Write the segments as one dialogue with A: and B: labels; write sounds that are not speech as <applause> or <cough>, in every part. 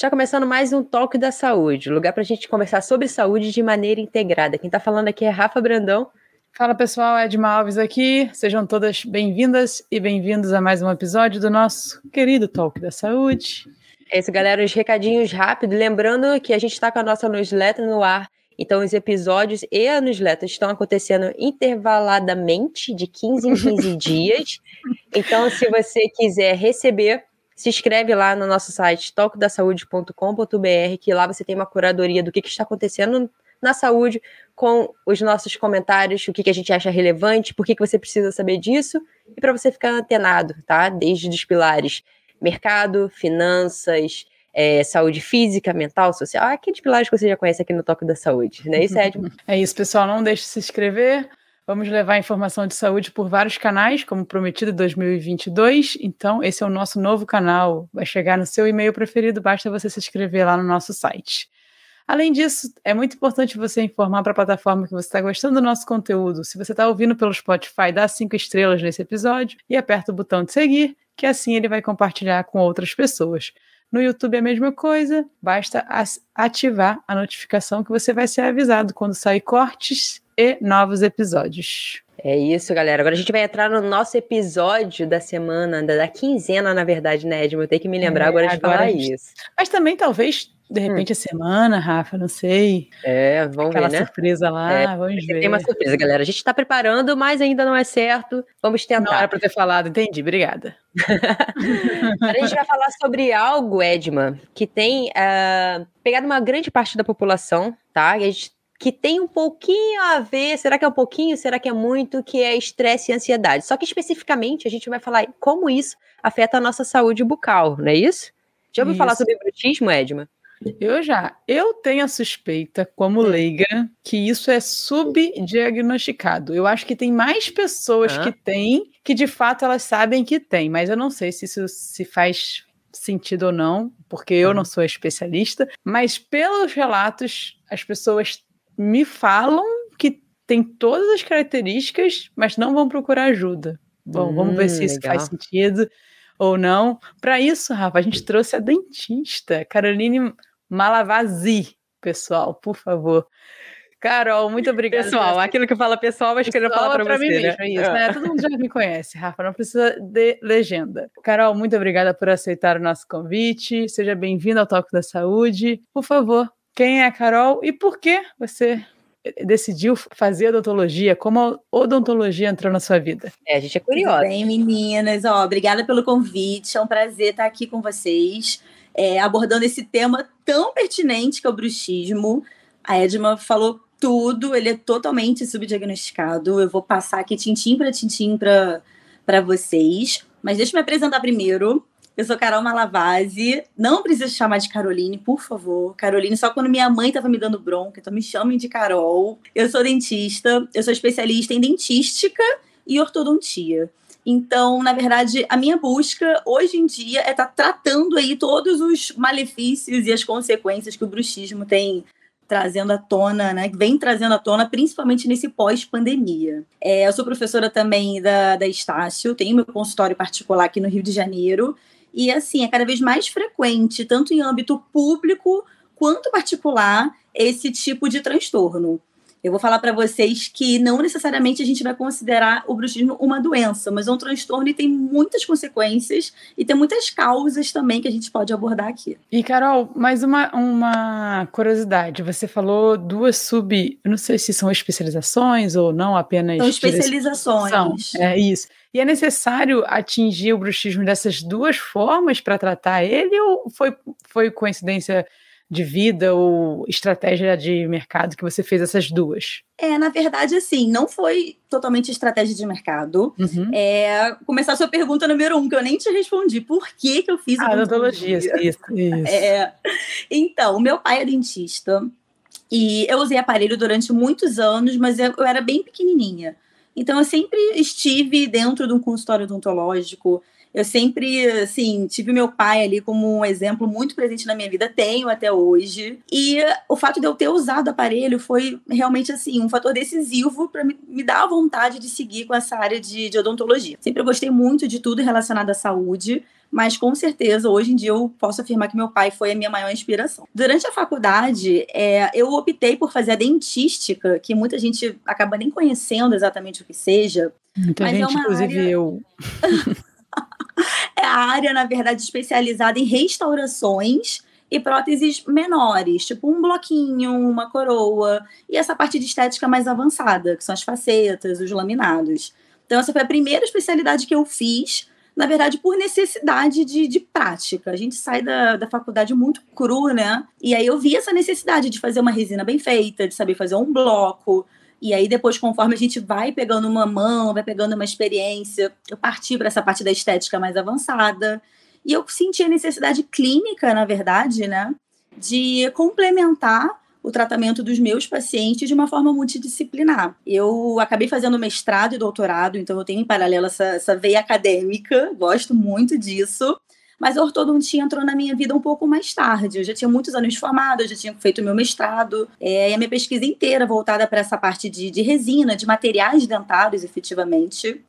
A: Está começando mais um Talk da Saúde, lugar para a gente conversar sobre saúde de maneira integrada. Quem está falando aqui é Rafa Brandão.
B: Fala pessoal, Edma Alves aqui. Sejam todas bem-vindas e bem-vindos a mais um episódio do nosso querido Talk da Saúde.
A: É isso, galera, os recadinhos rápidos. Lembrando que a gente está com a nossa newsletter no ar. Então, os episódios e a newsletter estão acontecendo intervaladamente, de 15 em 15 <laughs> dias. Então, se você quiser receber se inscreve lá no nosso site tocodasaude.com.br, que lá você tem uma curadoria do que, que está acontecendo na saúde, com os nossos comentários, o que, que a gente acha relevante, por que, que você precisa saber disso, e para você ficar antenado, tá? Desde os pilares mercado, finanças, é, saúde física, mental, social, aqueles pilares que você já conhece aqui no Toque da Saúde, né? Isso, Edmo? <laughs>
B: É isso, pessoal. Não deixe de se inscrever. Vamos levar informação de saúde por vários canais, como prometido em 2022. Então, esse é o nosso novo canal. Vai chegar no seu e-mail preferido, basta você se inscrever lá no nosso site. Além disso, é muito importante você informar para a plataforma que você está gostando do nosso conteúdo. Se você está ouvindo pelo Spotify, dá cinco estrelas nesse episódio e aperta o botão de seguir, que assim ele vai compartilhar com outras pessoas. No YouTube é a mesma coisa, basta ativar a notificação que você vai ser avisado quando sair cortes e novos episódios.
A: É isso, galera. Agora a gente vai entrar no nosso episódio da semana, da quinzena, na verdade, né, Edmo? Eu tenho que me lembrar é, agora de agora falar gente... isso.
B: Mas também, talvez, de repente, hum. a semana, Rafa, não sei.
A: É, vamos
B: Aquela
A: ver, né?
B: surpresa lá, é, vamos ver.
A: Tem uma surpresa, galera. A gente está preparando, mas ainda não é certo. Vamos tentar.
B: Não era para ter falado, entendi. Obrigada. <laughs>
A: a gente vai falar sobre algo, Edma, que tem uh, pegado uma grande parte da população, tá? E a gente que tem um pouquinho a ver, será que é um pouquinho, será que é muito, que é estresse e ansiedade. Só que especificamente a gente vai falar como isso afeta a nossa saúde bucal, não é isso? Já ouviu isso. falar sobre bruxismo, Edma?
B: Eu já. Eu tenho a suspeita, como hum. leiga, que isso é subdiagnosticado. Eu acho que tem mais pessoas ah. que têm que de fato elas sabem que tem, mas eu não sei se isso se faz sentido ou não, porque eu não sou especialista, mas pelos relatos, as pessoas me falam que tem todas as características, mas não vão procurar ajuda. Bom, hum, vamos ver se isso legal. faz sentido ou não. Para isso, Rafa, a gente trouxe a dentista, Caroline Malavasi, pessoal, por favor. Carol, muito obrigada.
A: Pessoal, aquilo que fala pessoal, mas queria falar para você. Mim né?
B: mesmo, é isso, né? Todo mundo já me conhece, Rafa, não precisa de legenda. Carol, muito obrigada por aceitar o nosso convite. Seja bem-vinda ao Toque da Saúde. Por favor, quem é a Carol e por que você decidiu fazer odontologia? Como a odontologia entrou na sua vida?
A: É, a gente é curiosa.
C: Bem, meninas. Ó, obrigada pelo convite. É um prazer estar aqui com vocês, é, abordando esse tema tão pertinente que é o bruxismo. A Edma falou tudo, ele é totalmente subdiagnosticado. Eu vou passar aqui tintim para tintim para vocês. Mas deixa eu me apresentar primeiro. Eu sou Carol Malavase. Não precisa chamar de Caroline, por favor. Caroline, só quando minha mãe estava me dando bronca, então me chamem de Carol. Eu sou dentista, eu sou especialista em dentística e ortodontia. Então, na verdade, a minha busca hoje em dia é estar tá tratando aí todos os malefícios e as consequências que o bruxismo tem trazendo à tona, né? Vem trazendo à tona, principalmente nesse pós-pandemia. É, eu sou professora também da, da Estácio, tenho meu consultório particular aqui no Rio de Janeiro. E assim, é cada vez mais frequente, tanto em âmbito público quanto particular, esse tipo de transtorno. Eu vou falar para vocês que não necessariamente a gente vai considerar o bruxismo uma doença, mas é um transtorno e tem muitas consequências e tem muitas causas também que a gente pode abordar aqui.
B: E, Carol, mais uma, uma curiosidade. Você falou duas sub. Não sei se são especializações ou não apenas.
C: São especializações.
B: É isso. E é necessário atingir o bruxismo dessas duas formas para tratar ele ou foi, foi coincidência de vida ou estratégia de mercado que você fez essas duas?
C: É, na verdade, assim, não foi totalmente estratégia de mercado. Uhum. É, começar a sua pergunta número um, que eu nem te respondi. Por que, que eu fiz
B: a odontologia? Isso, isso.
C: É, então, o meu pai é dentista e eu usei aparelho durante muitos anos, mas eu, eu era bem pequenininha. Então, eu sempre estive dentro de um consultório odontológico. Eu sempre, assim, tive meu pai ali como um exemplo muito presente na minha vida, tenho até hoje. E o fato de eu ter usado o aparelho foi realmente, assim, um fator decisivo para me, me, dar a vontade de seguir com essa área de, de odontologia. Sempre gostei muito de tudo relacionado à saúde, mas com certeza hoje em dia eu posso afirmar que meu pai foi a minha maior inspiração. Durante a faculdade, é, eu optei por fazer a dentística, que muita gente acaba nem conhecendo exatamente o que seja.
B: Muita mas é gente, é inclusive área... eu. <laughs>
C: é a área, na verdade, especializada em restaurações e próteses menores, tipo um bloquinho, uma coroa, e essa parte de estética mais avançada, que são as facetas, os laminados. Então, essa foi a primeira especialidade que eu fiz na verdade, por necessidade de, de prática. A gente sai da, da faculdade muito cru, né? E aí eu vi essa necessidade de fazer uma resina bem feita, de saber fazer um bloco. E aí, depois, conforme a gente vai pegando uma mão, vai pegando uma experiência, eu parti para essa parte da estética mais avançada. E eu senti a necessidade clínica, na verdade, né? De complementar o tratamento dos meus pacientes de uma forma multidisciplinar. Eu acabei fazendo mestrado e doutorado, então eu tenho em paralelo essa, essa veia acadêmica, gosto muito disso. Mas a ortodontia entrou na minha vida um pouco mais tarde. Eu já tinha muitos anos eu já tinha feito meu mestrado, é, e a minha pesquisa inteira voltada para essa parte de, de resina, de materiais dentários, efetivamente.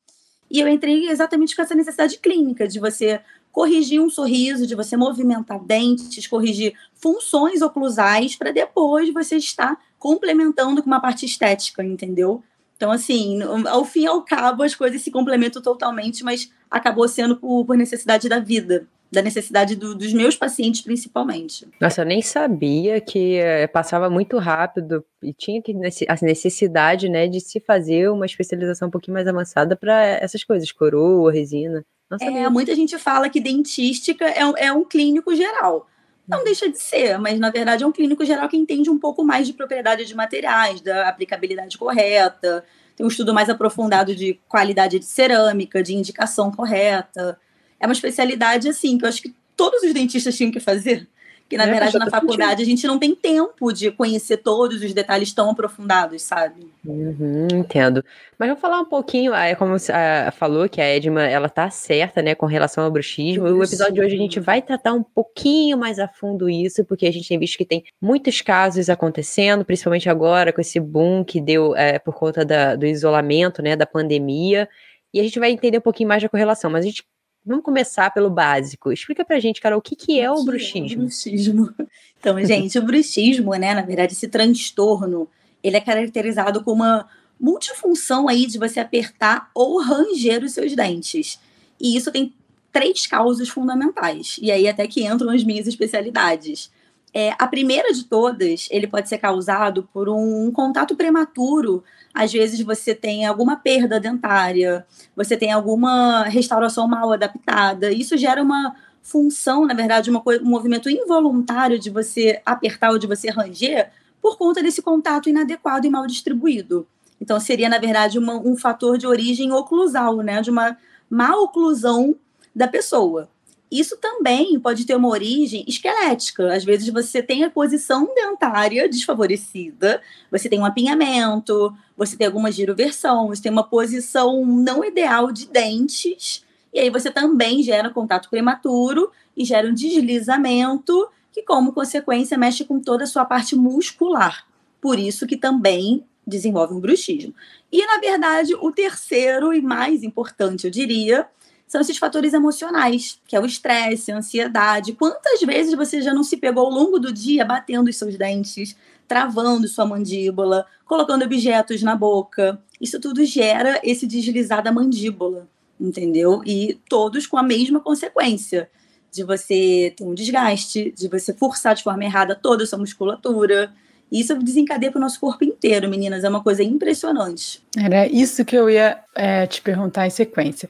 C: E eu entrei exatamente com essa necessidade clínica de você corrigir um sorriso, de você movimentar dentes, corrigir funções oclusais, para depois você estar complementando com uma parte estética, entendeu? Então, assim, ao fim e ao cabo, as coisas se complementam totalmente, mas acabou sendo por necessidade da vida da necessidade do, dos meus pacientes, principalmente.
A: Nossa, eu nem sabia que é, passava muito rápido e tinha que a necessidade, né, de se fazer uma especialização um pouquinho mais avançada para essas coisas, coroa, resina.
C: É, muita gente fala que dentística é, é um clínico geral. Não uhum. deixa de ser, mas na verdade é um clínico geral que entende um pouco mais de propriedade de materiais, da aplicabilidade correta, tem um estudo mais aprofundado de qualidade de cerâmica, de indicação correta. É uma especialidade assim que eu acho que todos os dentistas tinham que fazer. Que, na é, verdade, na faculdade a gente não tem tempo de conhecer todos os detalhes tão aprofundados, sabe?
A: Uhum, entendo. Mas vou falar um pouquinho, é, como você ah, falou, que a Edma, ela tá certa, né, com relação ao bruxismo. O episódio de hoje a gente vai tratar um pouquinho mais a fundo isso, porque a gente tem visto que tem muitos casos acontecendo, principalmente agora com esse boom que deu é, por conta da, do isolamento, né, da pandemia. E a gente vai entender um pouquinho mais da correlação, mas a gente Vamos começar pelo básico. Explica pra gente, Carol, o que, que é o, o bruxismo? É o
C: bruxismo? <laughs> Então, gente, o bruxismo, né, na verdade, esse transtorno, ele é caracterizado como uma multifunção aí de você apertar ou ranger os seus dentes. E isso tem três causas fundamentais. E aí até que entram as minhas especialidades. É, a primeira de todas, ele pode ser causado por um, um contato prematuro. Às vezes você tem alguma perda dentária, você tem alguma restauração mal adaptada. Isso gera uma função, na verdade, uma, um movimento involuntário de você apertar ou de você ranger por conta desse contato inadequado e mal distribuído. Então, seria, na verdade, uma, um fator de origem oclusal, né? De uma mal oclusão da pessoa. Isso também pode ter uma origem esquelética. Às vezes você tem a posição dentária desfavorecida, você tem um apinhamento, você tem alguma giroversão, você tem uma posição não ideal de dentes, e aí você também gera contato prematuro e gera um deslizamento que, como consequência, mexe com toda a sua parte muscular. Por isso que também desenvolve um bruxismo. E, na verdade, o terceiro e mais importante, eu diria, são esses fatores emocionais, que é o estresse, a ansiedade. Quantas vezes você já não se pegou ao longo do dia batendo os seus dentes, travando sua mandíbula, colocando objetos na boca? Isso tudo gera esse deslizar da mandíbula, entendeu? E todos com a mesma consequência de você ter um desgaste, de você forçar de forma errada toda a sua musculatura. Isso desencadeia para o nosso corpo inteiro, meninas. É uma coisa impressionante.
B: Era isso que eu ia é, te perguntar em sequência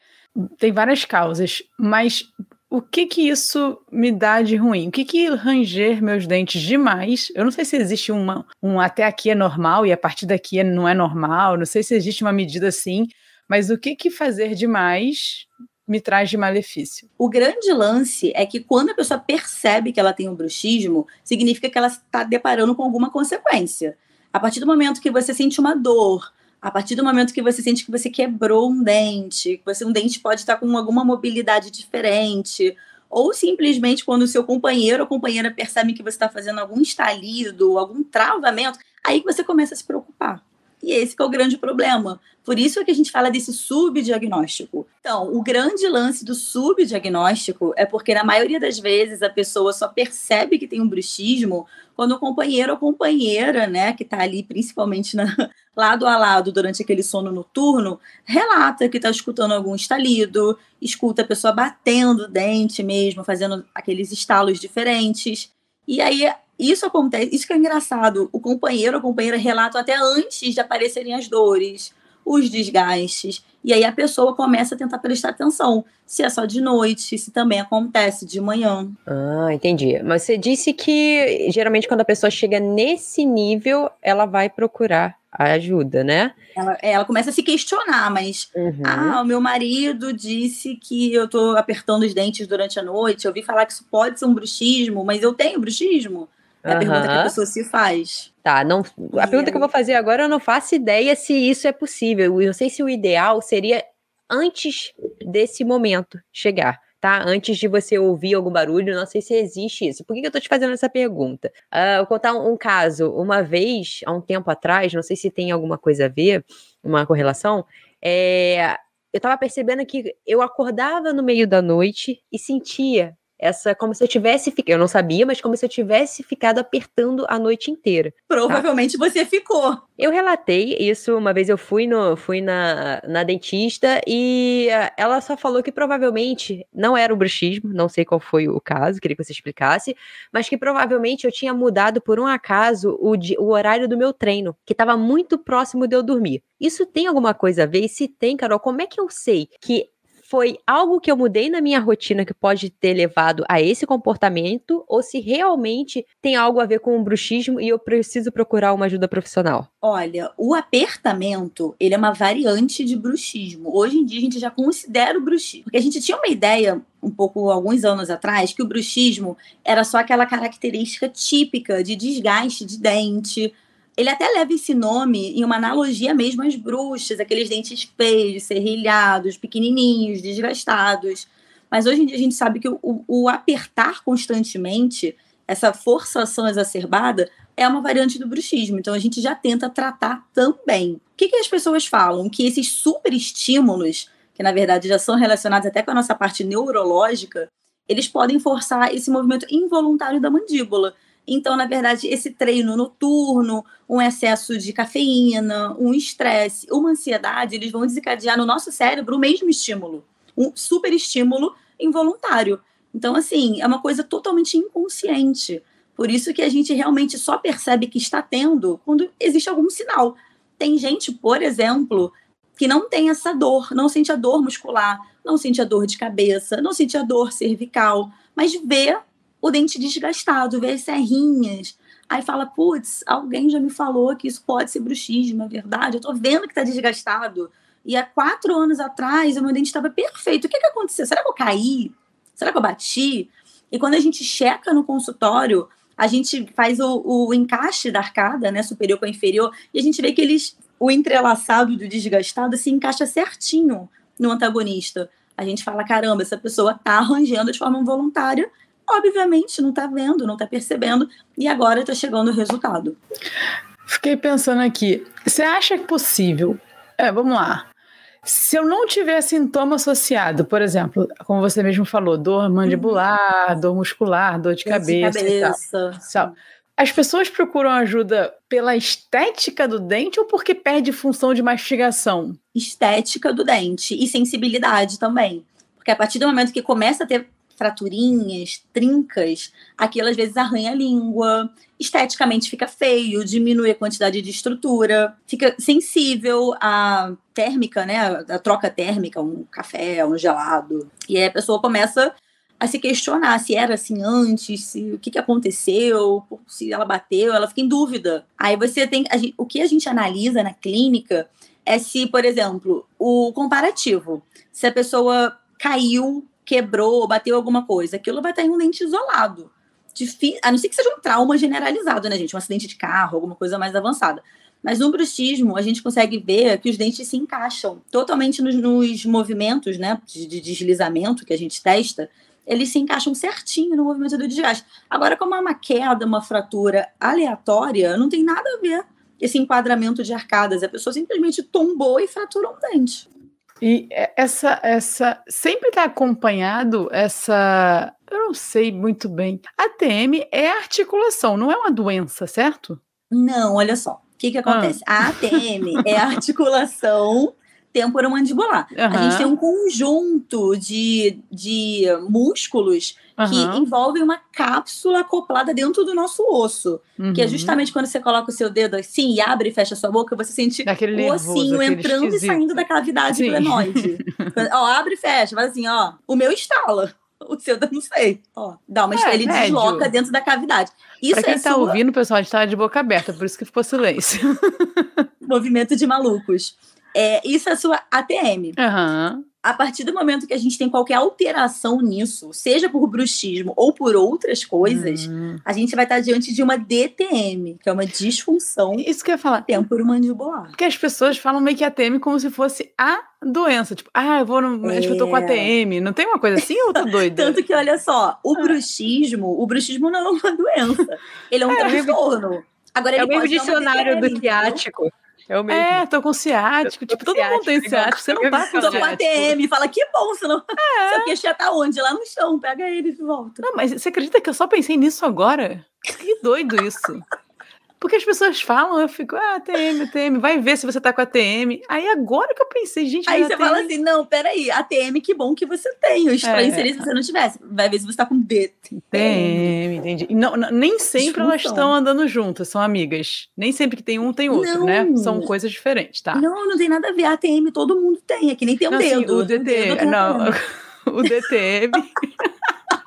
B: tem várias causas, mas o que que isso me dá de ruim? O que que ranger meus dentes demais? Eu não sei se existe uma, um até aqui é normal e a partir daqui não é normal, não sei se existe uma medida assim, mas o que que fazer demais me traz de malefício?
C: O grande lance é que quando a pessoa percebe que ela tem um bruxismo, significa que ela está deparando com alguma consequência. A partir do momento que você sente uma dor, a partir do momento que você sente que você quebrou um dente, que você um dente pode estar com alguma mobilidade diferente, ou simplesmente quando o seu companheiro ou companheira percebe que você está fazendo algum estalido, algum travamento, aí que você começa a se preocupar. E esse é o grande problema. Por isso é que a gente fala desse subdiagnóstico. Então, o grande lance do subdiagnóstico é porque, na maioria das vezes, a pessoa só percebe que tem um bruxismo quando o companheiro ou companheira, né, que está ali principalmente na, <laughs> lado a lado durante aquele sono noturno, relata que está escutando algum estalido, escuta a pessoa batendo o dente mesmo, fazendo aqueles estalos diferentes. E aí, isso acontece, isso que é engraçado, o companheiro ou companheira relata até antes de aparecerem as dores os desgastes. E aí a pessoa começa a tentar prestar atenção se é só de noite, se também acontece de manhã.
A: Ah, entendi. Mas você disse que geralmente quando a pessoa chega nesse nível, ela vai procurar a ajuda, né?
C: Ela, ela começa a se questionar, mas uhum. ah, o meu marido disse que eu tô apertando os dentes durante a noite. Eu ouvi falar que isso pode ser um bruxismo, mas eu tenho bruxismo? É a uhum. pergunta que a pessoa se faz.
A: Tá, não, a pergunta que eu vou fazer agora, eu não faço ideia se isso é possível. Eu não sei se o ideal seria antes desse momento chegar, tá? Antes de você ouvir algum barulho, não sei se existe isso. Por que, eu tô te fazendo essa pergunta? Uh, vou contar um, caso. Uma vez, há um tempo atrás, não sei se tem alguma coisa a ver, uma correlação, é, eu tava percebendo que eu acordava no meio da noite e sentia essa como se eu tivesse ficado, eu não sabia, mas como se eu tivesse ficado apertando a noite inteira. Tá?
C: Provavelmente tá? você ficou.
A: Eu relatei isso uma vez eu fui no fui na, na dentista e eh, ela só falou que provavelmente não era o bruxismo, não sei qual foi o caso, queria que você explicasse, mas que provavelmente eu tinha mudado por um acaso o, o horário do meu treino, que estava muito próximo de eu dormir. Isso tem alguma coisa a ver? E se tem, Carol, como é que eu sei que foi algo que eu mudei na minha rotina que pode ter levado a esse comportamento ou se realmente tem algo a ver com o bruxismo e eu preciso procurar uma ajuda profissional?
C: Olha, o apertamento, ele é uma variante de bruxismo. Hoje em dia a gente já considera o bruxismo, porque a gente tinha uma ideia um pouco alguns anos atrás que o bruxismo era só aquela característica típica de desgaste de dente, ele até leva esse nome em uma analogia mesmo às bruxas, aqueles dentes feios, serrilhados, pequenininhos, desgastados. Mas hoje em dia a gente sabe que o, o apertar constantemente, essa forçação exacerbada, é uma variante do bruxismo. Então a gente já tenta tratar também. O que, que as pessoas falam? Que esses super estímulos, que na verdade já são relacionados até com a nossa parte neurológica, eles podem forçar esse movimento involuntário da mandíbula. Então, na verdade, esse treino noturno, um excesso de cafeína, um estresse, uma ansiedade, eles vão desencadear no nosso cérebro o mesmo estímulo, um super estímulo involuntário. Então, assim, é uma coisa totalmente inconsciente. Por isso que a gente realmente só percebe que está tendo quando existe algum sinal. Tem gente, por exemplo, que não tem essa dor, não sente a dor muscular, não sente a dor de cabeça, não sente a dor cervical, mas vê o dente desgastado, vê as serrinhas. Aí fala, putz, alguém já me falou que isso pode ser bruxismo, é verdade? Eu tô vendo que tá desgastado. E há quatro anos atrás, o meu dente estava perfeito. O que, que aconteceu? Será que eu caí? Será que eu bati? E quando a gente checa no consultório, a gente faz o, o encaixe da arcada, né, superior com a inferior, e a gente vê que eles, o entrelaçado do desgastado se encaixa certinho no antagonista. A gente fala, caramba, essa pessoa tá arranjando de forma involuntária obviamente não está vendo, não está percebendo, e agora está chegando o resultado.
B: Fiquei pensando aqui, você acha que é possível? É, vamos lá. Se eu não tiver sintoma associado, por exemplo, como você mesmo falou, dor mandibular, uhum. dor muscular, dor de dor cabeça, de cabeça. Tal, as pessoas procuram ajuda pela estética do dente ou porque perde função de mastigação?
C: Estética do dente e sensibilidade também. Porque a partir do momento que começa a ter fraturinhas, trincas, aquilo às vezes arranha a língua, esteticamente fica feio, diminui a quantidade de estrutura, fica sensível à térmica, né? A troca térmica, um café, um gelado. E aí a pessoa começa a se questionar se era assim antes, se o que, que aconteceu, se ela bateu, ela fica em dúvida. Aí você tem. Gente, o que a gente analisa na clínica é se, por exemplo, o comparativo. Se a pessoa caiu quebrou, bateu alguma coisa, aquilo vai estar em um dente isolado. A não ser que seja um trauma generalizado, né, gente? Um acidente de carro, alguma coisa mais avançada. Mas no bruxismo, a gente consegue ver que os dentes se encaixam totalmente nos, nos movimentos né, de, de, deslizamento que a gente testa, eles se encaixam certinho no movimento do desgaste. Agora, como é uma queda, uma fratura aleatória, não tem nada a ver esse enquadramento de arcadas. A pessoa simplesmente tombou e fraturou um dente.
B: E essa, essa sempre está acompanhado essa. Eu não sei muito bem. A TM é articulação, não é uma doença, certo?
C: Não, olha só. O que, que ah. acontece? Ah. A ATM <laughs> é articulação temporomandibular. Uhum. A gente tem um conjunto de, de músculos uhum. que envolvem uma cápsula acoplada dentro do nosso osso. Uhum. Que é uhum. justamente quando você coloca o seu dedo assim e abre e fecha a sua boca, você sente
B: Daquele
C: o ossinho entrando esquisito. e saindo da cavidade Sim. glenoide. <laughs> ó, abre e fecha, vai assim, ó. O meu estala. <laughs> O seu, não sei. Ó, dá uma é, ele médio. desloca dentro da cavidade.
B: Isso pra quem é tá sua... ouvindo, pessoal, a gente tá de boca aberta, por isso que ficou silêncio. <laughs>
C: Movimento de malucos. É, isso é a sua ATM.
B: Uhum.
C: A partir do momento que a gente tem qualquer alteração nisso, seja por bruxismo ou por outras coisas, uhum. a gente vai estar diante de uma DTM, que é uma disfunção
B: Isso que eu ia falar.
C: temporomandibular.
B: Porque as pessoas falam meio que ATM como se fosse a doença. Tipo, ah, eu vou no é... eu tô com ATM. Não tem uma coisa assim ou tô doida? <laughs>
C: Tanto que, olha só, o ah. bruxismo, o bruxismo não é uma doença. Ele é um é, transtorno.
A: Agora, é o mesmo dicionário do ciático.
B: É o mesmo. É, tô com ciático. Tô tipo, todo ciático, mundo tem ciático. Você não tá com
C: Tô com ATM. Fala, que bom, você não. É. <laughs> Seu queixo tá onde? Lá no chão. Pega ele e volta.
B: Não, mas você acredita que eu só pensei nisso agora? Que doido isso. Porque as pessoas falam, eu fico, ah, ATM, ATM, vai ver se você tá com ATM. Aí agora que eu pensei, gente.
C: Aí você ATM... fala assim: não, peraí, ATM, que bom que você tem. Eu estranho é. se você não tivesse. Vai ver se você tá com DTM.
B: Tem, entendi. Não, não, nem sempre elas estão andando juntas, são amigas. Nem sempre que tem um, tem outro, né? não. né? São coisas diferentes, tá?
C: Não, não tem nada a ver. ATM todo mundo tem, é que nem tem um
B: não,
C: dedo.
B: Assim, o DTM, não. <laughs> o DTM. <laughs>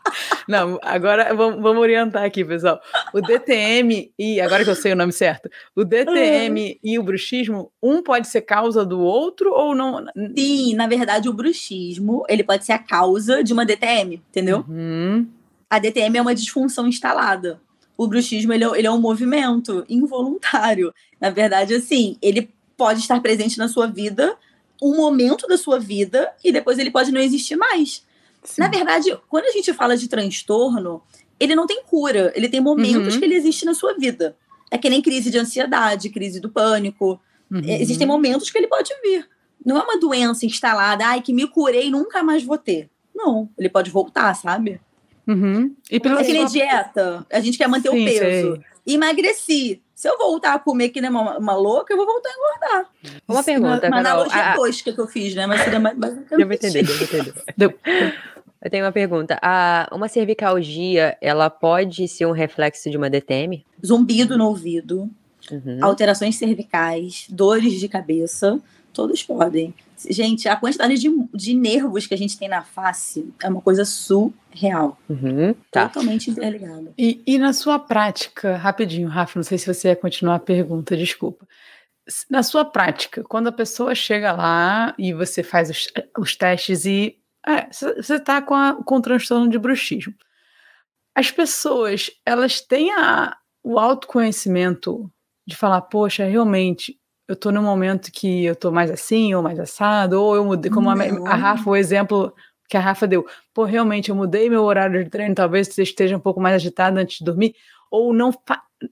B: Não, agora vamos, vamos, orientar aqui, pessoal. O DTM e agora que eu sei o nome certo, o DTM uhum. e o bruxismo, um pode ser causa do outro ou não?
C: Sim, na verdade, o bruxismo ele pode ser a causa de uma DTM, entendeu?
B: Uhum.
C: A DTM é uma disfunção instalada. O bruxismo ele é, ele é um movimento involuntário. Na verdade, assim, ele pode estar presente na sua vida um momento da sua vida e depois ele pode não existir mais. Sim. Na verdade, quando a gente fala de transtorno, ele não tem cura, ele tem momentos uhum. que ele existe na sua vida. É que nem crise de ansiedade, crise do pânico. Uhum. É, existem momentos que ele pode vir. Não é uma doença instalada, ai, que me curei e nunca mais vou ter. Não, ele pode voltar, sabe?
B: Uhum.
C: E pela é sua... dieta, a gente quer manter Sim, o peso. Sei. Emagreci. Se eu voltar a comer que nem uma, uma louca, eu vou voltar a engordar.
A: Uma pergunta,
C: uma, uma analogia a... tosca que eu fiz, né? Mas seria mais... mais <laughs>
A: deu pra entender, deu pra entender. Eu tenho uma pergunta. A, uma cervicalgia, ela pode ser um reflexo de uma DTM?
C: Zumbido no ouvido, uhum. alterações cervicais, dores de cabeça, todos podem. Gente, a quantidade de, de nervos que a gente tem na face é uma coisa surreal.
A: Uhum, tá.
C: Totalmente interligada.
B: E, e na sua prática, rapidinho, Rafa, não sei se você ia continuar a pergunta, desculpa. Na sua prática, quando a pessoa chega lá e você faz os, os testes e é, você está com, com o transtorno de bruxismo. As pessoas, elas têm a, o autoconhecimento de falar, poxa, realmente, eu estou num momento que eu estou mais assim, ou mais assado, ou eu mudei, como a, a, Rafa, o exemplo que a Rafa deu, pô, realmente, eu mudei meu horário de treino, talvez você esteja um pouco mais agitado antes de dormir, ou não,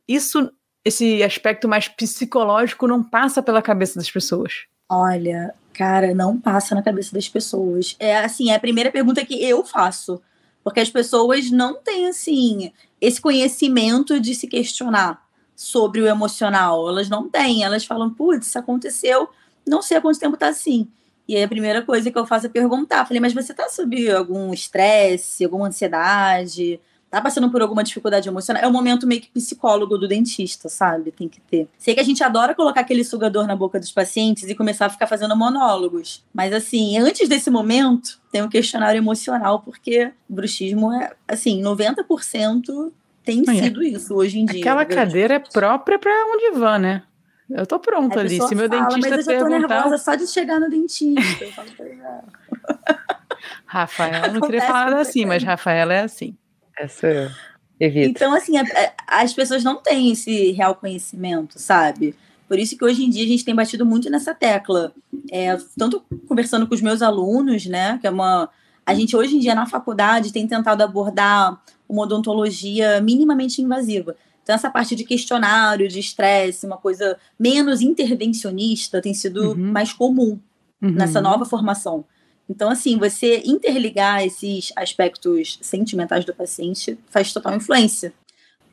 B: isso, esse aspecto mais psicológico não passa pela cabeça das pessoas.
C: Olha, Cara, não passa na cabeça das pessoas. É assim, é a primeira pergunta que eu faço. Porque as pessoas não têm, assim, esse conhecimento de se questionar sobre o emocional. Elas não têm. Elas falam, putz, isso aconteceu, não sei há quanto tempo tá assim. E aí a primeira coisa que eu faço é perguntar. Falei, mas você tá sob algum estresse, alguma ansiedade? Tá passando por alguma dificuldade emocional, é o momento meio que psicólogo do dentista, sabe? Tem que ter. Sei que a gente adora colocar aquele sugador na boca dos pacientes e começar a ficar fazendo monólogos. Mas assim, antes desse momento, tem um questionário emocional, porque bruxismo é, assim, 90% tem sido isso hoje em dia.
B: Aquela cadeira é própria para um divã, né? Eu tô pronto ali. Se meu fala, dentista
C: mas eu
B: já tô
C: perguntar... nervosa só de chegar no dentista. Eu falo pra <laughs>
B: Rafael, não queria falar assim, mas Rafaela é assim.
A: Essa eu. Evito.
C: Então, assim, a, a, as pessoas não têm esse real conhecimento, sabe? Por isso que hoje em dia a gente tem batido muito nessa tecla. É, tanto conversando com os meus alunos, né? Que é uma. A gente hoje em dia na faculdade tem tentado abordar uma odontologia minimamente invasiva. Então, essa parte de questionário, de estresse, uma coisa menos intervencionista, tem sido uhum. mais comum. uhum. nessa nova formação. Então, assim, você interligar esses aspectos sentimentais do paciente faz total influência.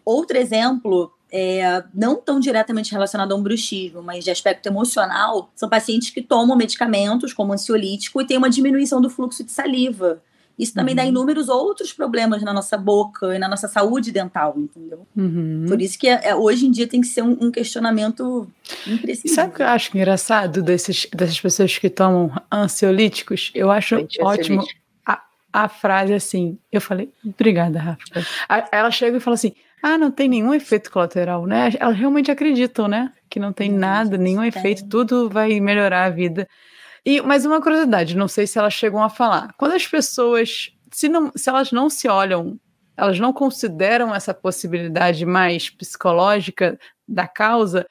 C: Outro exemplo, é, não tão diretamente relacionado a um bruxismo, mas de aspecto emocional, são pacientes que tomam medicamentos como ansiolítico e tem uma diminuição do fluxo de saliva. Isso também uhum. dá inúmeros outros problemas na nossa boca e na nossa saúde dental, entendeu? Uhum. Por isso que é, hoje em dia tem que ser um, um questionamento imprescindível.
B: Sabe o que eu acho engraçado desses, dessas pessoas que tomam ansiolíticos? Eu acho ótimo a, a, frase assim. Eu falei, obrigada, Rafa. ela chega e fala assim: ah, não tem nenhum efeito colateral, né? Elas realmente acreditam, né? Que não tem nada, nenhum efeito, tudo vai melhorar a vida. E, mas uma curiosidade, não sei se elas chegam a falar. Quando as pessoas, se, não, se elas não se olham, elas não consideram essa possibilidade mais psicológica da causa,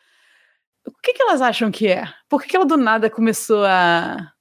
B: o que, que elas acham que é? Por que, que ela do nada começou a.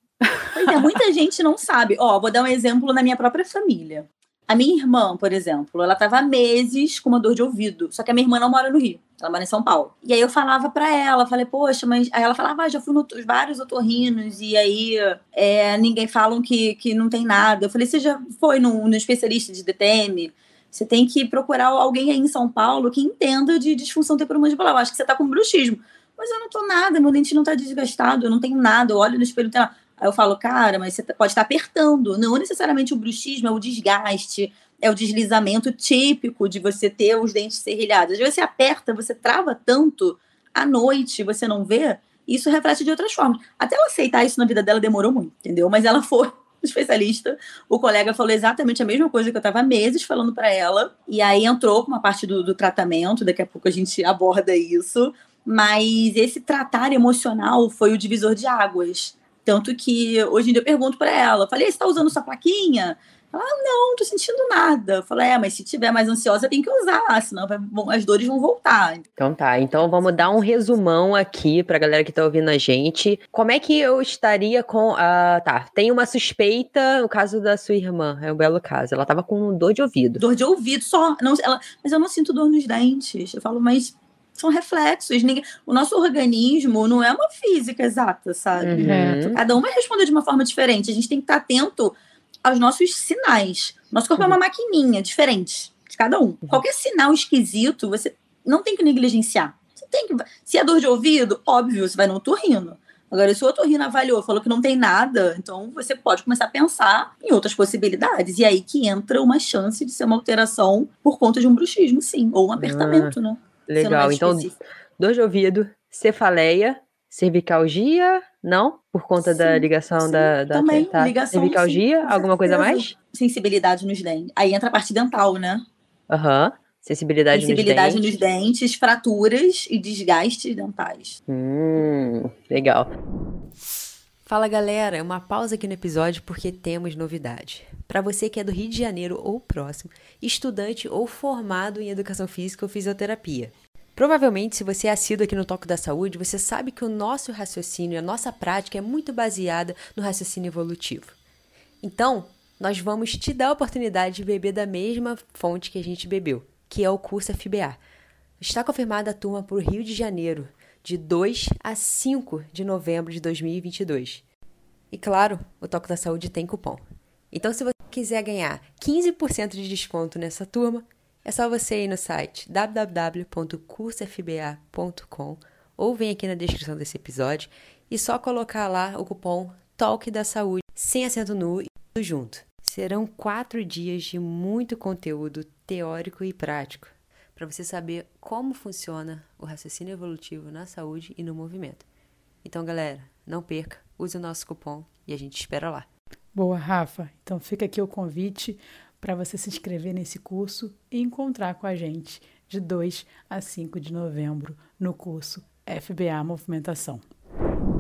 C: Pois é, muita gente não sabe. Ó, vou dar um exemplo na minha própria família. A minha irmã, por exemplo, ela estava meses com uma dor de ouvido. Só que a minha irmã não mora no Rio, ela mora em São Paulo. E aí eu falava para ela, falei, poxa, mas. Aí ela falava, ah, já fui nos vários otorrinos, e aí é, ninguém falam que, que não tem nada. Eu falei, você já foi no, no especialista de DTM? Você tem que procurar alguém aí em São Paulo que entenda de disfunção temporomandibular. Eu acho que você tá com bruxismo. Mas eu não tô nada, meu dente não tá desgastado, eu não tenho nada, eu olho no espelho, não tem nada. Aí eu falo, cara, mas você tá, pode estar apertando. Não necessariamente o bruxismo é o desgaste, é o deslizamento típico de você ter os dentes serrilhados. Às vezes você aperta, você trava tanto à noite, você não vê, isso reflete de outras formas. Até ela aceitar isso na vida dela demorou muito, entendeu? Mas ela foi <laughs> especialista, o colega falou exatamente a mesma coisa que eu estava meses falando para ela, e aí entrou com uma parte do, do tratamento, daqui a pouco a gente aborda isso, mas esse tratar emocional foi o divisor de águas. Tanto que hoje em dia eu pergunto para ela, falei, você está usando sua plaquinha? Ela, ah, não, não tô sentindo nada. Eu falei, é, mas se tiver mais ansiosa, tem que usar, senão vai, bom, as dores vão voltar.
A: Então tá, então vamos dar um resumão aqui pra galera que tá ouvindo a gente. Como é que eu estaria com a. tá, tem uma suspeita, no caso da sua irmã, é um belo caso. Ela tava com dor de ouvido.
C: Dor de ouvido só. Não, ela, mas eu não sinto dor nos dentes. Eu falo, mas são reflexos. Ninguém, o nosso organismo não é uma física exata, sabe? Uhum. Cada um vai responder de uma forma diferente. A gente tem que estar atento aos nossos sinais. Nosso corpo uhum. é uma uhum. maquininha diferente de cada um. Uhum. Qualquer sinal esquisito, você não tem que negligenciar. Você tem que. Se é dor de ouvido, óbvio, você vai no otorrino. Agora, se o otorrino avaliou, falou que não tem nada, então você pode começar a pensar em outras possibilidades. E aí que entra uma chance de ser uma alteração por conta de um bruxismo, sim, ou um apertamento, ah. né?
A: Legal. Então, dor de ouvido, cefaleia, cervicalgia, não? Por conta sim, da ligação sim. da, da
C: Também, tá. ligação,
A: cervicalgia, sim, alguma coisa mais?
C: Sensibilidade nos dentes. Aí entra a parte dental, né?
A: Aham. Uhum. Sensibilidade,
C: Sensibilidade
A: nos,
C: nos dentes. dentes, fraturas e desgastes dentais.
A: Hum, legal. Fala galera, uma pausa aqui no episódio porque temos novidade. Para você que é do Rio de Janeiro ou próximo, estudante ou formado em educação física ou fisioterapia. Provavelmente, se você é assíduo aqui no Toque da Saúde, você sabe que o nosso raciocínio, a nossa prática é muito baseada no raciocínio evolutivo. Então, nós vamos te dar a oportunidade de beber da mesma fonte que a gente bebeu, que é o curso FBA. Está confirmada a turma para o Rio de Janeiro, de 2 a 5 de novembro de 2022. E claro, o Toque da Saúde tem cupom. Então, se você quiser ganhar 15% de desconto nessa turma, é só você ir no site www.cursofba.com ou vem aqui na descrição desse episódio e só colocar lá o cupom Talk da Saúde sem acento nu e tudo junto. Serão quatro dias de muito conteúdo teórico e prático para você saber como funciona o raciocínio evolutivo na saúde e no movimento. Então, galera, não perca, use o nosso cupom e a gente espera lá.
B: Boa, Rafa. Então fica aqui o convite para você se inscrever nesse curso e encontrar com a gente de 2 a 5 de novembro no curso FBA Movimentação.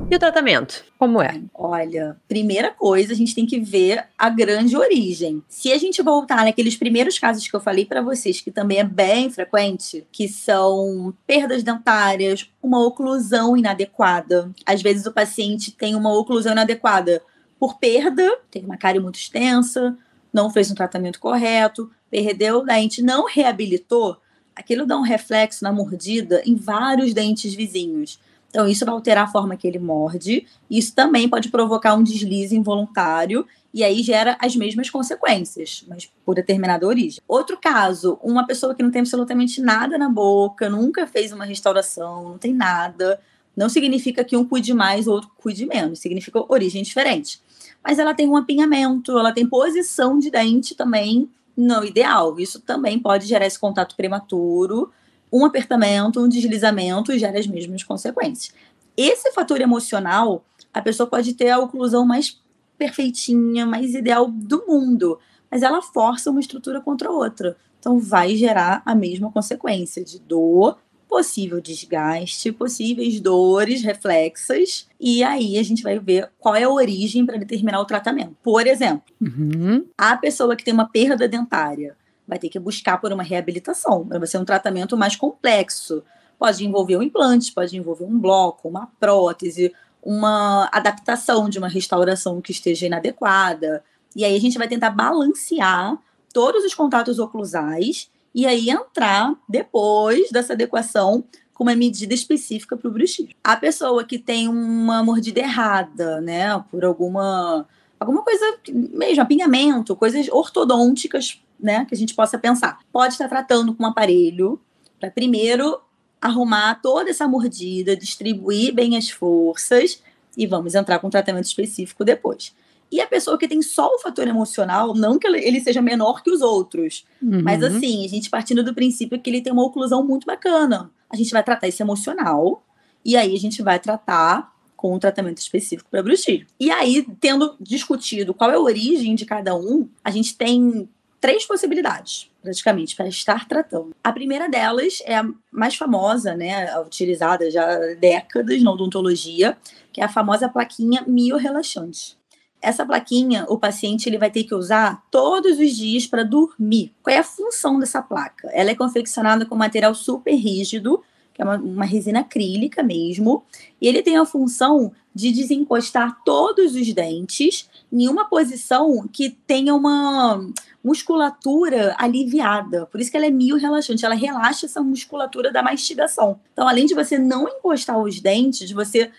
A: E o tratamento? Como é?
C: Olha, primeira coisa, a gente tem que ver a grande origem. Se a gente voltar naqueles primeiros casos que eu falei para vocês, que também é bem frequente, que são perdas dentárias, uma oclusão inadequada. Às vezes o paciente tem uma oclusão inadequada por perda, tem uma cárie muito extensa, não fez um tratamento correto, perdeu o dente, não reabilitou, aquilo dá um reflexo na mordida em vários dentes vizinhos. Então, isso vai alterar a forma que ele morde. Isso também pode provocar um deslize involuntário e aí gera as mesmas consequências, mas por determinada origem. Outro caso, uma pessoa que não tem absolutamente nada na boca, nunca fez uma restauração, não tem nada, não significa que um cuide mais ou outro cuide menos, significa origem diferente. Mas ela tem um apinhamento, ela tem posição de dente também não ideal. Isso também pode gerar esse contato prematuro um apertamento, um deslizamento e gera as mesmas consequências. Esse fator emocional, a pessoa pode ter a oclusão mais perfeitinha, mais ideal do mundo, mas ela força uma estrutura contra a outra. Então vai gerar a mesma consequência de dor, possível desgaste, possíveis dores reflexas, e aí a gente vai ver qual é a origem para determinar o tratamento. Por exemplo, uhum. a pessoa que tem uma perda dentária, vai ter que buscar por uma reabilitação. Vai ser um tratamento mais complexo. Pode envolver um implante, pode envolver um bloco, uma prótese, uma adaptação de uma restauração que esteja inadequada. E aí a gente vai tentar balancear todos os contatos oclusais e aí entrar depois dessa adequação com uma medida específica para o bruxismo. A pessoa que tem uma mordida errada, né, por alguma alguma coisa mesmo, apinhamento, coisas ortodônticas né, que a gente possa pensar. Pode estar tratando com um aparelho para primeiro arrumar toda essa mordida, distribuir bem as forças e vamos entrar com um tratamento específico depois. E a pessoa que tem só o fator emocional, não que ele seja menor que os outros, uhum. mas assim, a gente partindo do princípio que ele tem uma oclusão muito bacana. A gente vai tratar esse emocional e aí a gente vai tratar com um tratamento específico para bruxismo. E aí, tendo discutido qual é a origem de cada um, a gente tem três possibilidades, praticamente, para estar tratando. A primeira delas é a mais famosa, né, utilizada já há décadas na odontologia, que é a famosa plaquinha miorrelaxante. Essa plaquinha, o paciente ele vai ter que usar todos os dias para dormir. Qual é a função dessa placa? Ela é confeccionada com material super rígido, que é uma, uma resina acrílica mesmo, e ele tem a função de desencostar todos os dentes em uma posição que tenha uma musculatura aliviada. Por isso que ela é mil relaxante, ela relaxa essa musculatura da mastigação. Então, além de você não encostar os dentes, você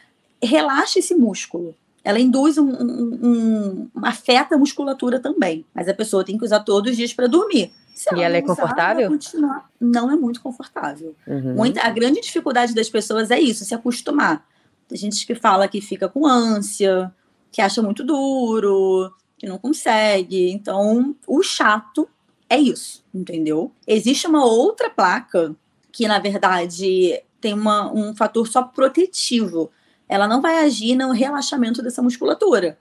C: relaxa esse músculo. Ela induz um, um, um afeta a musculatura também, mas a pessoa tem que usar todos os dias para dormir.
A: Se ela e ela é confortável?
C: Continuar, não é muito confortável. Uhum. Muita, a grande dificuldade das pessoas é isso, se acostumar. Tem gente que fala que fica com ânsia, que acha muito duro, que não consegue. Então, o chato é isso, entendeu? Existe uma outra placa que, na verdade, tem uma, um fator só protetivo. Ela não vai agir no relaxamento dessa musculatura.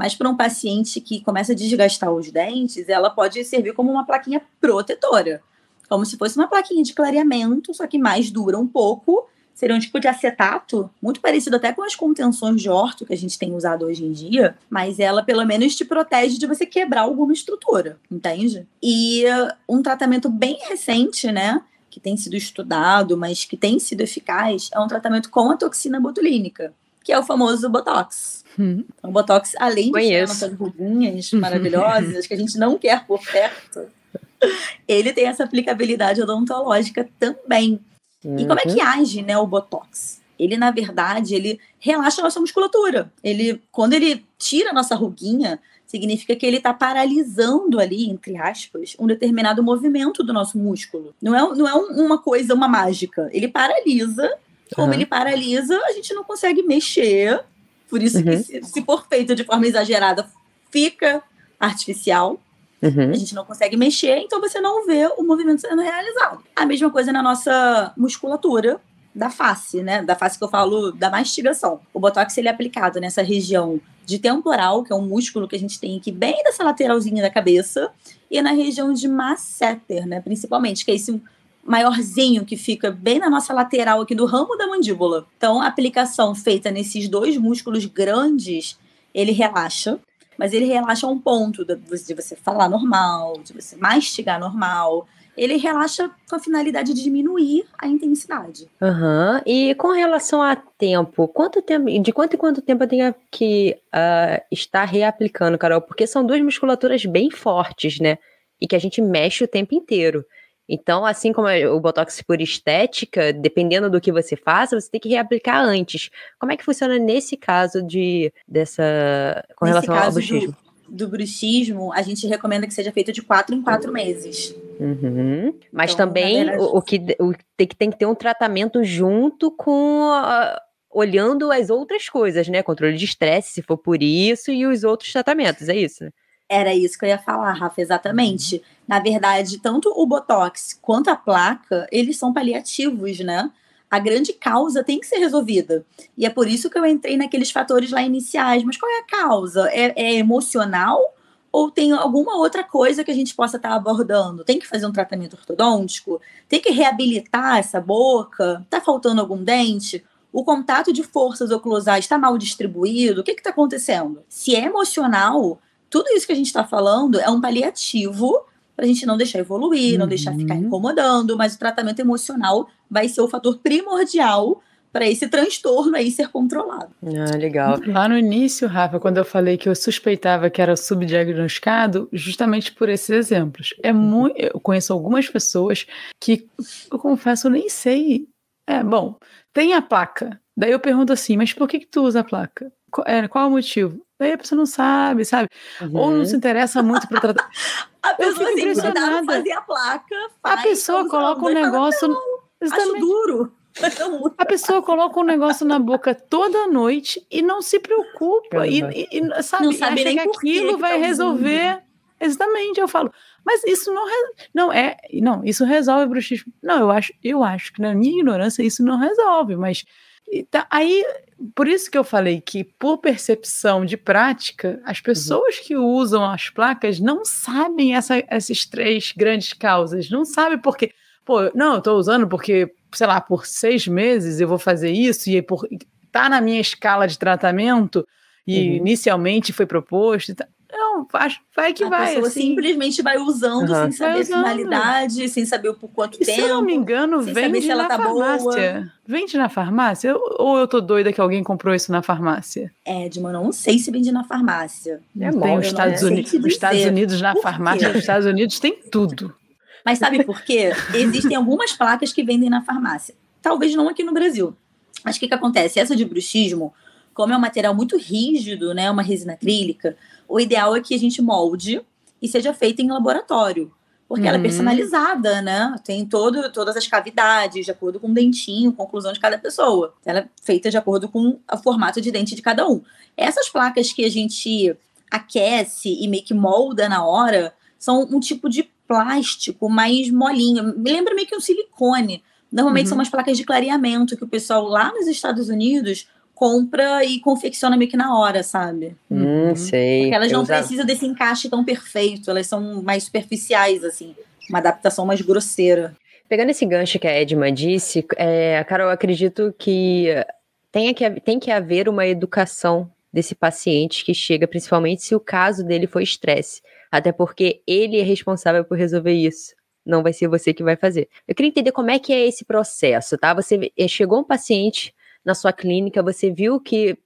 C: Mas para um paciente que começa a desgastar os dentes, ela pode servir como uma plaquinha protetora. Como se fosse uma plaquinha de clareamento, só que mais dura um pouco seria um tipo de acetato, muito parecido até com as contenções de orto que a gente tem usado hoje em dia, mas ela pelo menos te protege de você quebrar alguma estrutura, entende? E uh, um tratamento bem recente, né, que tem sido estudado, mas que tem sido eficaz, é um tratamento com a toxina botulínica, que é o famoso Botox. Hum. Então, o Botox, além de ter nossas ruguinhas maravilhosas que a gente não quer por perto, ele tem essa aplicabilidade odontológica também. Uhum. E como é que uhum. age, né, o Botox? Ele, na verdade, ele relaxa a nossa musculatura. Ele, quando ele tira a nossa ruguinha, significa que ele está paralisando ali, entre aspas, um determinado movimento do nosso músculo. Não é, não é uma coisa, uma mágica. Ele paralisa. Como uhum. ele paralisa, a gente não consegue mexer. Por isso uhum. que, se, se for feito de forma exagerada, fica artificial. Uhum. A gente não consegue mexer, então você não vê o movimento sendo realizado. A mesma coisa na nossa musculatura da face, né? Da face que eu falo da mastigação. O botox ele é aplicado nessa região de temporal, que é um músculo que a gente tem aqui bem dessa lateralzinha da cabeça, e na região de masseter, né? Principalmente, que é esse maiorzinho que fica bem na nossa lateral aqui do ramo da mandíbula. Então, a aplicação feita nesses dois músculos grandes, ele relaxa mas ele relaxa a um ponto de você falar normal, de você mastigar normal. Ele relaxa com a finalidade de diminuir a intensidade.
A: Uhum. E com relação a tempo, quanto tempo, de quanto em quanto tempo eu tenho que uh, estar reaplicando, Carol? Porque são duas musculaturas bem fortes, né? E que a gente mexe o tempo inteiro. Então, assim como o Botox por estética, dependendo do que você faça, você tem que reaplicar antes. Como é que funciona nesse caso de dessa com nesse relação ao bruxismo?
C: Do, do, bruxismo, a gente recomenda que seja feito de quatro em quatro meses.
A: Uhum. Mas então, também verdade, o, o, que, o, tem, que tem que ter um tratamento junto com olhando as outras coisas, né? Controle de estresse, se for por isso, e os outros tratamentos, é isso?
C: Era isso que eu ia falar, Rafa, exatamente. Na verdade, tanto o Botox quanto a placa, eles são paliativos, né? A grande causa tem que ser resolvida. E é por isso que eu entrei naqueles fatores lá iniciais. Mas qual é a causa? É, é emocional ou tem alguma outra coisa que a gente possa estar abordando? Tem que fazer um tratamento ortodôntico? Tem que reabilitar essa boca? Tá faltando algum dente? O contato de forças oclusais está mal distribuído? O que para a gente não deixar evoluir, uhum. não deixar ficar uhum. incomodando, mas o tratamento emocional vai ser o fator primordial para esse transtorno aí ser controlado.
A: Ah, legal.
B: Lá no início, Rafa, quando eu falei que eu suspeitava que era subdiagnosticado, justamente por esses exemplos. É muito, eu conheço algumas pessoas que eu confesso eu nem sei. É, bom, tem a placa. Daí eu pergunto assim, mas por que que tu usa a placa? Qual, é, qual o motivo? Daí a pessoa não sabe, sabe? Uhum. Ou não se interessa muito para tratar. <laughs>
C: a pessoa eu fico impressionada. fazer a placa.
B: Faz, a pessoa coloca um negócio.
C: Fala, <laughs> acho duro.
B: A pessoa coloca um negócio na boca toda noite e não se preocupa. E, e, e, sabe, não sabe acha que aquilo que vai tá resolver. Exatamente, eu falo. Mas isso não, não é. Não, isso resolve o bruxismo. Não, eu acho, eu acho que na minha ignorância isso não resolve, mas. Tá, aí por isso que eu falei que, por percepção de prática, as uhum. pessoas uhum. que usam as placas não sabem essa, essas três grandes causas. Não sabem porque, pô, não, eu estou usando porque, sei lá, por seis meses eu vou fazer isso e por, tá na minha escala de tratamento e uhum. inicialmente foi proposto. Não, vai, vai que
C: a
B: vai.
C: A pessoa assim. simplesmente vai usando uhum. sem saber a finalidade, sem saber por quanto
B: e
C: tempo.
B: Se eu não me engano, vende na tá farmácia. Boa. Vende na farmácia? Ou eu tô doida que alguém comprou isso na farmácia?
C: É, Edma, não sei se vende na farmácia.
B: É bom, os Estados, Unidos, os Estados Unidos na farmácia, os Estados Unidos tem tudo.
C: Mas sabe por quê? Existem algumas placas que vendem na farmácia. Talvez não aqui no Brasil. Mas o que, que acontece? Essa de bruxismo, como é um material muito rígido, né, uma resina acrílica, o ideal é que a gente molde e seja feita em laboratório. Porque uhum. ela é uhum. personalizada, né? Tem todo, todas as cavidades, de acordo com o dentinho, conclusão de cada pessoa. Ela é feita de acordo com o formato de dente de cada um. Essas placas que a gente aquece e meio que molda na hora são um tipo de plástico mais molinho. Me lembra meio que um silicone. Normalmente uhum. são umas placas de clareamento que o pessoal lá nos Estados Unidos compra e confecciona meio que na hora, sabe?
A: Hum, sei.
C: Porque elas não usava... precisam desse encaixe tão perfeito, elas são mais superficiais, assim, uma adaptação mais grosseira.
A: Pegando esse gancho que a Edma disse, é, Carol, eu acredito que tem que, tem que haver uma educação desse paciente que chega, principalmente se o caso dele foi estresse. Até porque ele é responsável por resolver isso. Não vai ser você que vai fazer. Eu queria entender como é que é esse processo, tá? Você chegou um paciente na sua clínica, você viu que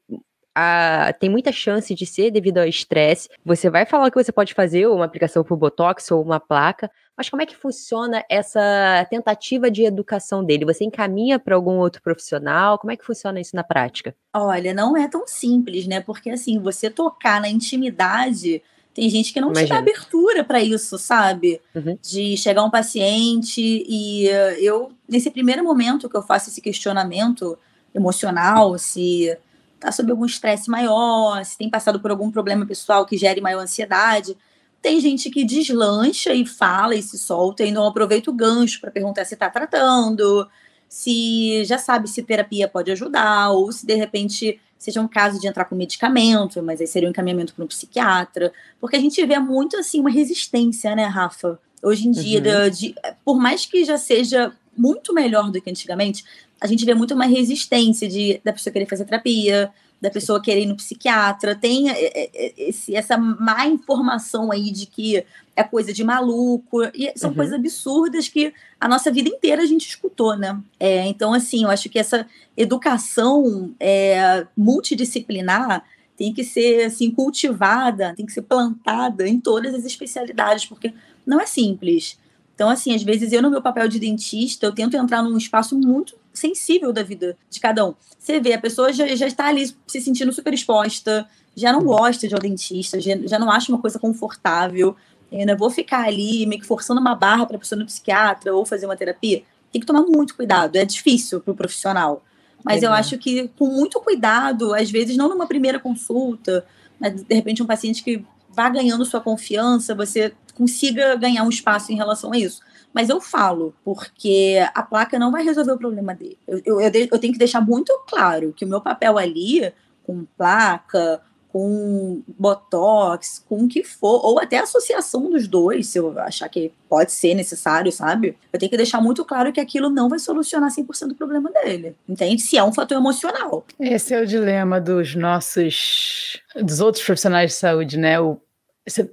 A: a, tem muita chance de ser devido ao estresse. Você vai falar que você pode fazer uma aplicação por Botox ou uma placa, mas como é que funciona essa tentativa de educação dele? Você encaminha para algum outro profissional? Como é que funciona isso na prática?
C: Olha, não é tão simples, né? Porque assim, você tocar na intimidade. Tem gente que não Imagina. te dá abertura para isso, sabe? Uhum. De chegar um paciente e eu, nesse primeiro momento que eu faço esse questionamento, emocional, se está sob algum estresse maior, se tem passado por algum problema pessoal que gere maior ansiedade. Tem gente que deslancha e fala e se solta e não aproveita o gancho para perguntar se está tratando, se já sabe se terapia pode ajudar, ou se de repente seja um caso de entrar com medicamento, mas aí seria um encaminhamento para um psiquiatra. Porque a gente vê muito assim uma resistência, né, Rafa? Hoje em dia, uhum. de, de, por mais que já seja muito melhor do que antigamente, a gente vê muito uma resistência de, da pessoa querer fazer terapia, da pessoa querer ir no psiquiatra, tem é, é, é, esse, essa má informação aí de que é coisa de maluco, e são uhum. coisas absurdas que a nossa vida inteira a gente escutou, né? É, então, assim, eu acho que essa educação é, multidisciplinar tem que ser assim cultivada, tem que ser plantada em todas as especialidades, porque não é simples Então, assim, às vezes eu, no meu papel de dentista, eu tento entrar num espaço muito sensível da vida de cada um. Você vê, a pessoa já, já está ali se sentindo super exposta, já não gosta de ao dentista, já, já não acha uma coisa confortável. Eu ainda vou ficar ali meio que forçando uma barra para a pessoa no psiquiatra ou fazer uma terapia. Tem que tomar muito cuidado, é difícil para o profissional. Mas eu acho que com muito cuidado, às vezes não numa primeira consulta, mas de repente um paciente que vá ganhando sua confiança, você consiga ganhar um espaço em relação a isso. Mas eu falo, porque a placa não vai resolver o problema dele. Eu, eu, eu, tenho que deixar muito claro que o meu papel ali, com placa, com botox, com o que for, ou até associação dos dois, se eu achar que pode ser necessário, sabe? Eu tenho que deixar muito claro que aquilo não vai solucionar 100% do problema dele, entende? Se é um fator emocional.
B: Esse é o dilema dos nossos, dos outros profissionais de saúde, né? O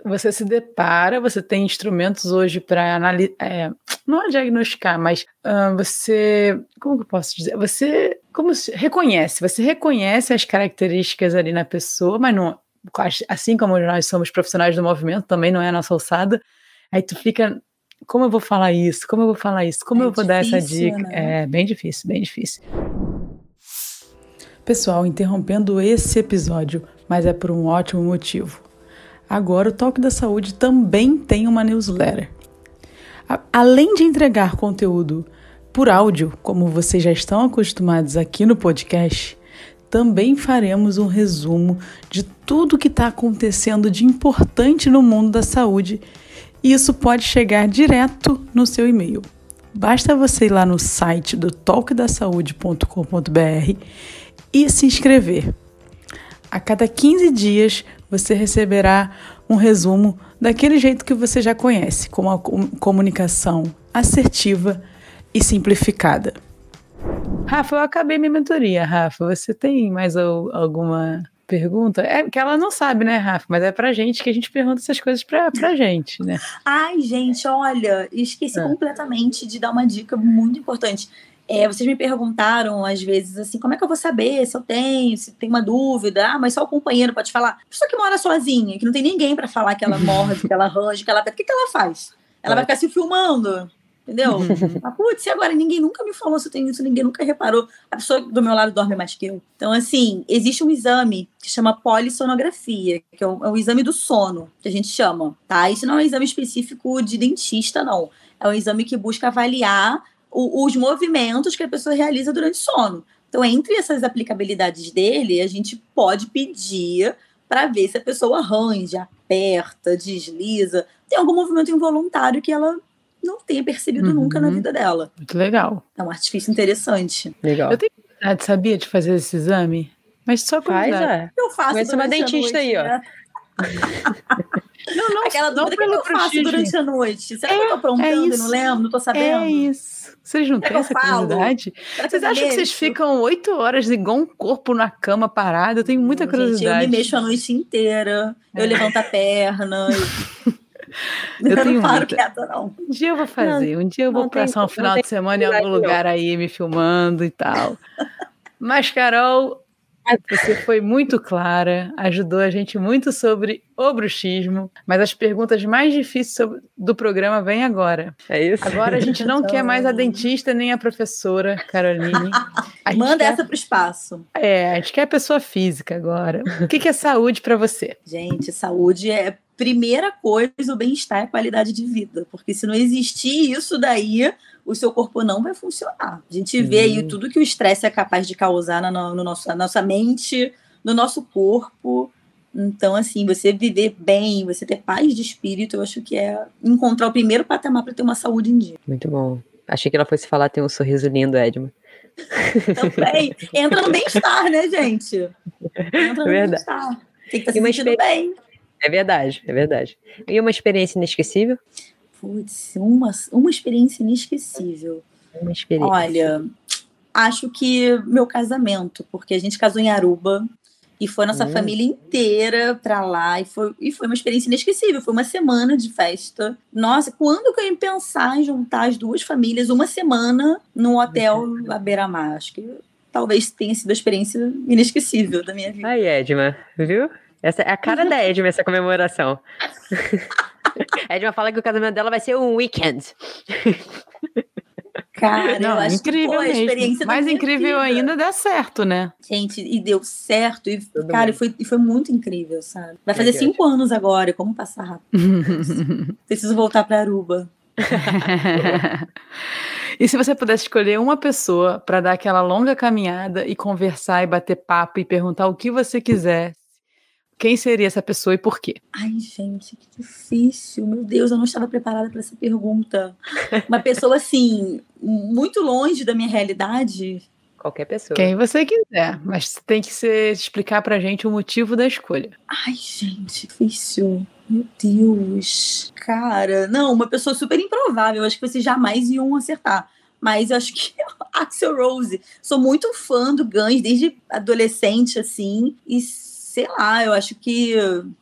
B: você se depara, você tem instrumentos hoje para analisar, é, não é diagnosticar, mas uh, você, como que eu posso dizer? Você como se, reconhece, você reconhece as características ali na pessoa, mas não, assim como nós somos profissionais do movimento, também não é a nossa alçada. Aí tu fica, como eu vou falar isso? Como eu vou falar isso? Como é eu vou difícil, dar essa dica? Né? É bem difícil, bem difícil. Pessoal, interrompendo esse episódio, mas é por um ótimo motivo. Agora, o Toque da Saúde também tem uma newsletter. além de entregar conteúdo por áudio, como vocês já estão acostumados aqui no podcast, também faremos um resumo de tudo que está acontecendo de importante no mundo da saúde e isso pode chegar direto no seu e-mail. Basta você ir lá no site do talkdasaude.com.br e se inscrever. A cada 15 dias você receberá um resumo daquele jeito que você já conhece, com uma comunicação assertiva e simplificada. Rafa, eu acabei minha mentoria, Rafa. Você tem mais alguma pergunta? É que ela não sabe, né, Rafa? Mas é pra gente que a gente pergunta essas coisas pra, pra <laughs> gente, né?
C: Ai, gente, olha, esqueci é. completamente de dar uma dica muito importante. É, vocês me perguntaram, às vezes, assim, como é que eu vou saber se eu tenho, se tem uma dúvida? Ah, mas só o companheiro pode falar. Pessoa que mora sozinha, que não tem ninguém para falar que ela morde, que ela <laughs> arranja, que ela... O que, que ela faz? Ela é. vai ficar se filmando, entendeu? ah, putz, e agora? Ninguém nunca me falou se eu tenho isso, ninguém nunca reparou. A pessoa do meu lado dorme mais que eu. Então, assim, existe um exame que chama polissonografia, que é o, é o exame do sono, que a gente chama, tá? Isso não é um exame específico de dentista, não. É um exame que busca avaliar o, os movimentos que a pessoa realiza durante o sono. Então, entre essas aplicabilidades dele, a gente pode pedir para ver se a pessoa arranja, aperta, desliza, tem algum movimento involuntário que ela não tenha percebido uhum. nunca na vida dela.
B: Muito legal.
C: É um artifício interessante.
B: Legal. Eu tenho vontade, sabia, de fazer esse exame? Mas só
A: Faz, é.
C: Eu faço.
A: Vai ser uma dentista aí, ó. Né? <laughs>
C: Não, não, Aquela dúvida que eu faço durante a noite. Será é, que eu tô aprontando é e não lembro? Não tô sabendo?
B: É isso. Vocês não têm essa curiosidade? Vocês acham que vocês ficam oito horas igual um corpo na cama parado? Eu tenho muita curiosidade. Gente,
C: eu me mexo a noite inteira. Eu é. levanto a perna. <laughs>
B: Eu, eu não paro muita... quieta, não. Um dia eu vou fazer. Não, um dia eu vou passar um final de semana em algum lugar aí me filmando e tal. <laughs> Mas, Carol, você foi muito clara, ajudou a gente muito sobre o bruxismo, mas as perguntas mais difíceis do programa vêm agora.
A: É isso?
B: Agora a gente não <laughs> quer mais a dentista nem a professora Caroline.
C: Manda quer... essa para o espaço.
B: É, a gente quer a pessoa física agora. O que, que é saúde para você?
C: Gente, saúde é primeira coisa, o bem-estar e a qualidade de vida. Porque se não existir isso daí, o seu corpo não vai funcionar. A gente vê aí uhum. tudo que o estresse é capaz de causar na, no nosso, na nossa mente, no nosso corpo. Então, assim, você viver bem, você ter paz de espírito, eu acho que é encontrar o primeiro patamar para ter uma saúde em dia.
A: Muito bom. Achei que ela fosse falar, tem um sorriso lindo, Edma. <laughs>
C: Também. Entra no bem-estar, né, gente? Entra no bem-estar. Tem que estar se sentindo bem.
A: É verdade, é verdade. E uma experiência inesquecível?
C: Putz, uma, uma experiência inesquecível.
A: Uma experiência.
C: Olha, acho que meu casamento, porque a gente casou em Aruba e foi nossa hum. família inteira pra lá e foi, e foi uma experiência inesquecível. Foi uma semana de festa. Nossa, quando que eu ia pensar em juntar as duas famílias uma semana no hotel à beira-mar? Acho que talvez tenha sido a experiência inesquecível da minha vida.
A: Aí, Edma, viu? Essa é a cara da Edma, essa comemoração. <laughs> A Edma fala que o casamento dela vai ser um weekend.
C: Cara, não, eu acho incrível que, pô, a experiência
B: Mais incrível vida. ainda dá certo, né?
C: Gente, e deu certo. E, cara, e foi, e foi muito incrível, sabe? Vai fazer é cinco anos agora, como passar rápido. <laughs> Preciso voltar para Aruba. <laughs>
B: e se você pudesse escolher uma pessoa para dar aquela longa caminhada e conversar e bater papo e perguntar o que você quiser, quem seria essa pessoa e por quê?
C: Ai, gente, que difícil. Meu Deus, eu não estava preparada para essa pergunta. Uma pessoa assim, muito longe da minha realidade.
A: Qualquer pessoa.
B: Quem você quiser, mas tem que ser, explicar pra gente o motivo da escolha.
C: Ai, gente, difícil. Meu Deus. Cara, não, uma pessoa super improvável. Acho que vocês jamais iam acertar. Mas eu acho que <laughs> Axel Rose. Sou muito fã do Guns desde adolescente, assim. E sei lá, eu acho que,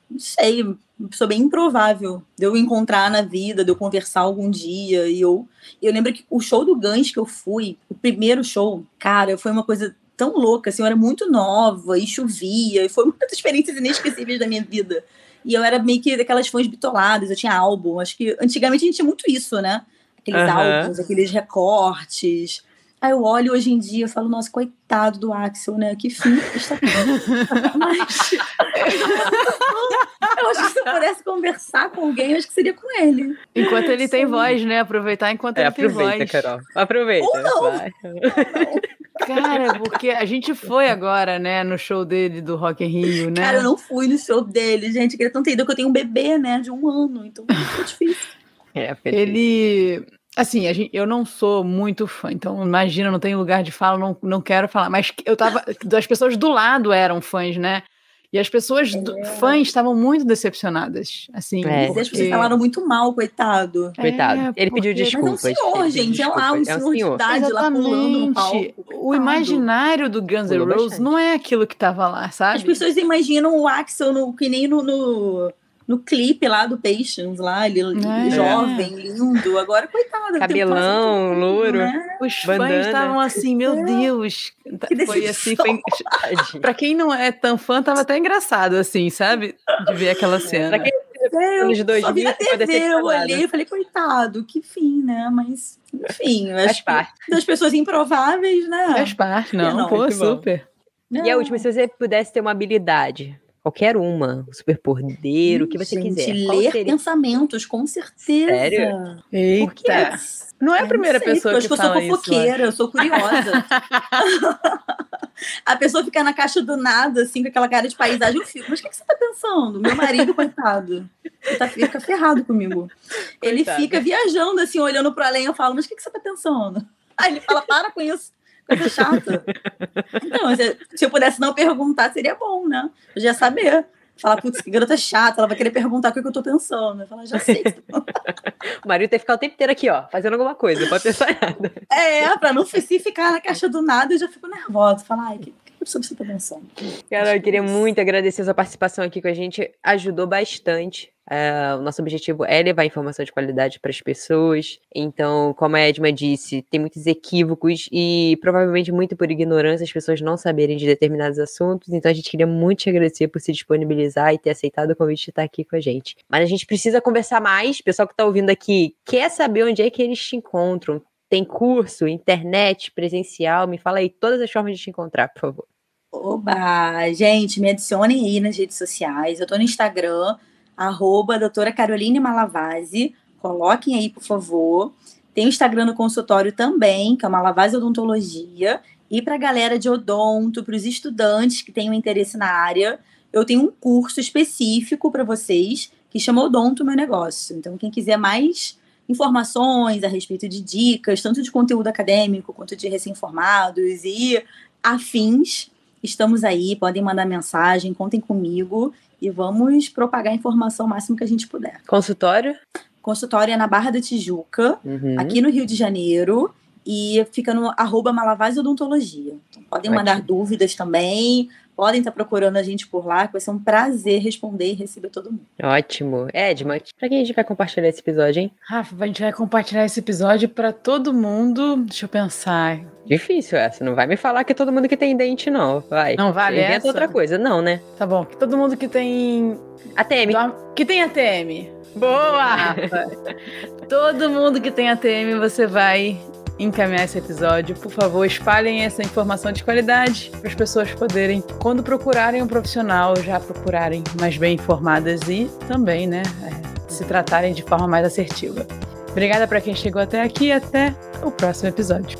C: não sei, pessoa bem improvável de eu encontrar na vida, de eu conversar algum dia. E eu, eu lembro que o show do Guns que eu fui, o primeiro show, cara, foi uma coisa tão louca, assim, eu era muito nova e chovia, e foi <laughs> uma das experiências inesquecíveis da minha vida. E eu era meio que daquelas fãs bitoladas, eu tinha álbum, acho que antigamente a gente tinha muito isso, né? Aqueles uhum. álbuns, aqueles recortes. Aí eu olho hoje em dia e falo, nossa, coitado do Axel, né? Que fim está Mas <laughs> eu acho que se eu pudesse conversar com alguém, eu acho que seria com ele.
B: Enquanto ele Sim. tem voz, né? Aproveitar enquanto é, ele tem voz.
A: Carol. Aproveita.
C: Ou não. Vai.
B: Cara, porque a gente foi agora, né, no show dele do Rock in Rio, né?
C: Cara, eu não fui no show dele, gente. Queria tanto ter ido que eu tenho um bebê, né, de um ano, então é difícil.
B: É, ele Assim, gente, eu não sou muito fã, então imagina, não tenho lugar de fala, não, não quero falar. Mas eu tava. <laughs> As pessoas do lado eram fãs, né? E as pessoas é. fãs estavam muito decepcionadas. Assim,
C: é. porque... as pessoas falaram muito mal, coitado.
A: Coitado. É, Ele pediu desculpas. Mas
C: é um senhor, gente. Desculpas. É lá um senhor, é um senhor de idade Exatamente. lá pulando no palco.
B: O imaginário do Guns N' Roses não é aquilo que tava lá, sabe?
C: As pessoas imaginam o Axel no, que nem no, no no clipe lá do Patience, lá, ele é. jovem, lindo. Agora, coitado.
A: Cabelão, louro. Né?
B: Os bandana. fãs estavam assim, meu é. Deus. Que foi assim, foi... <laughs> pra quem não é tão fã, tava até engraçado, assim, sabe? De ver aquela cena. Pra quem
C: é, anos 2000, só vi na TV, eu olhei e falei, coitado, que fim, né? Mas, enfim,
A: Faz acho parte.
C: que das pessoas improváveis, né?
B: Faz parte, não, não pô, super.
A: Bom. E a última, se você pudesse ter uma habilidade, Qualquer uma, o superpoder, o que você
C: gente,
A: quiser.
C: Ler seria? pensamentos, com certeza.
A: Sério?
B: Eita. Não é a primeira sei, pessoa que
C: eu
B: fala
C: isso. Eu sou fofoqueira, eu sou curiosa. <laughs> a pessoa fica na caixa do nada, assim, com aquela cara de paisagem, eu fico, mas o que, que você tá pensando? Meu marido, coitado, ele tá, fica ferrado comigo. Ele fica viajando, assim, olhando pro além, eu falo, mas o que, que você tá pensando? Aí ele fala, para com isso. Coisa chata. Então, se, eu pudesse não perguntar, seria bom, né? Eu já saber. Falar, putz, que garota chata, ela vai querer perguntar o que, eu tô pensando. Eu falo, já sei. <laughs>
A: o marido tem que ficar o tempo inteiro aqui, ó, fazendo alguma coisa, não pode pensar nada.
C: É, pra não se ficar na caixa do nada, eu já fico nervosa. Falar, ai, que, sobre você tá pensando.
A: Carol, eu queria muito agradecer a sua participação aqui com a gente, ajudou bastante. Uh, o nosso objetivo é levar informação de qualidade para as pessoas. Então, como a Edma disse, tem muitos equívocos e provavelmente muito por ignorância as pessoas não saberem de determinados assuntos. Então, a gente queria muito te agradecer por se disponibilizar e ter aceitado o convite de estar aqui com a gente. Mas a gente precisa conversar mais. O pessoal que está ouvindo aqui quer saber onde é que eles te encontram. Tem curso, internet, presencial? Me fala aí todas as formas de te encontrar, por favor.
C: Oba! Gente, me adicionem aí nas redes sociais. Eu tô no Instagram, arroba doutora Caroline Malavase. Coloquem aí, por favor. Tem o Instagram do consultório também, que é Malavase Odontologia. E para a galera de odonto, para os estudantes que tenham interesse na área, eu tenho um curso específico para vocês que chama Odonto Meu Negócio. Então, quem quiser mais informações a respeito de dicas, tanto de conteúdo acadêmico quanto de recém-formados e afins, estamos aí, podem mandar mensagem, contem comigo e vamos propagar a informação o máximo que a gente puder.
A: Consultório?
C: Consultório é na Barra da Tijuca, uhum. aqui no Rio de Janeiro, e fica no arroba Malavase Odontologia. Então, podem Ótimo. mandar dúvidas também, podem estar procurando a gente por lá, que vai ser um prazer responder e receber todo mundo.
A: Ótimo. Edma, para quem a gente vai compartilhar esse episódio, hein?
B: Rafa, a gente vai compartilhar esse episódio para todo mundo. Deixa eu pensar.
A: Difícil essa. Não vai me falar que é todo mundo que tem dente, não. Vai.
B: Não vale
A: Inventa
B: essa?
A: outra coisa. Não, né?
B: Tá bom. Que todo mundo que tem...
A: ATM.
B: Que tem ATM. Boa! Todo mundo que tem ATM, você vai encaminhar esse episódio. Por favor, espalhem essa informação de qualidade para as pessoas poderem, quando procurarem um profissional, já procurarem mais bem informadas e também, né, é, se tratarem de forma mais assertiva. Obrigada para quem chegou até aqui e até o próximo episódio.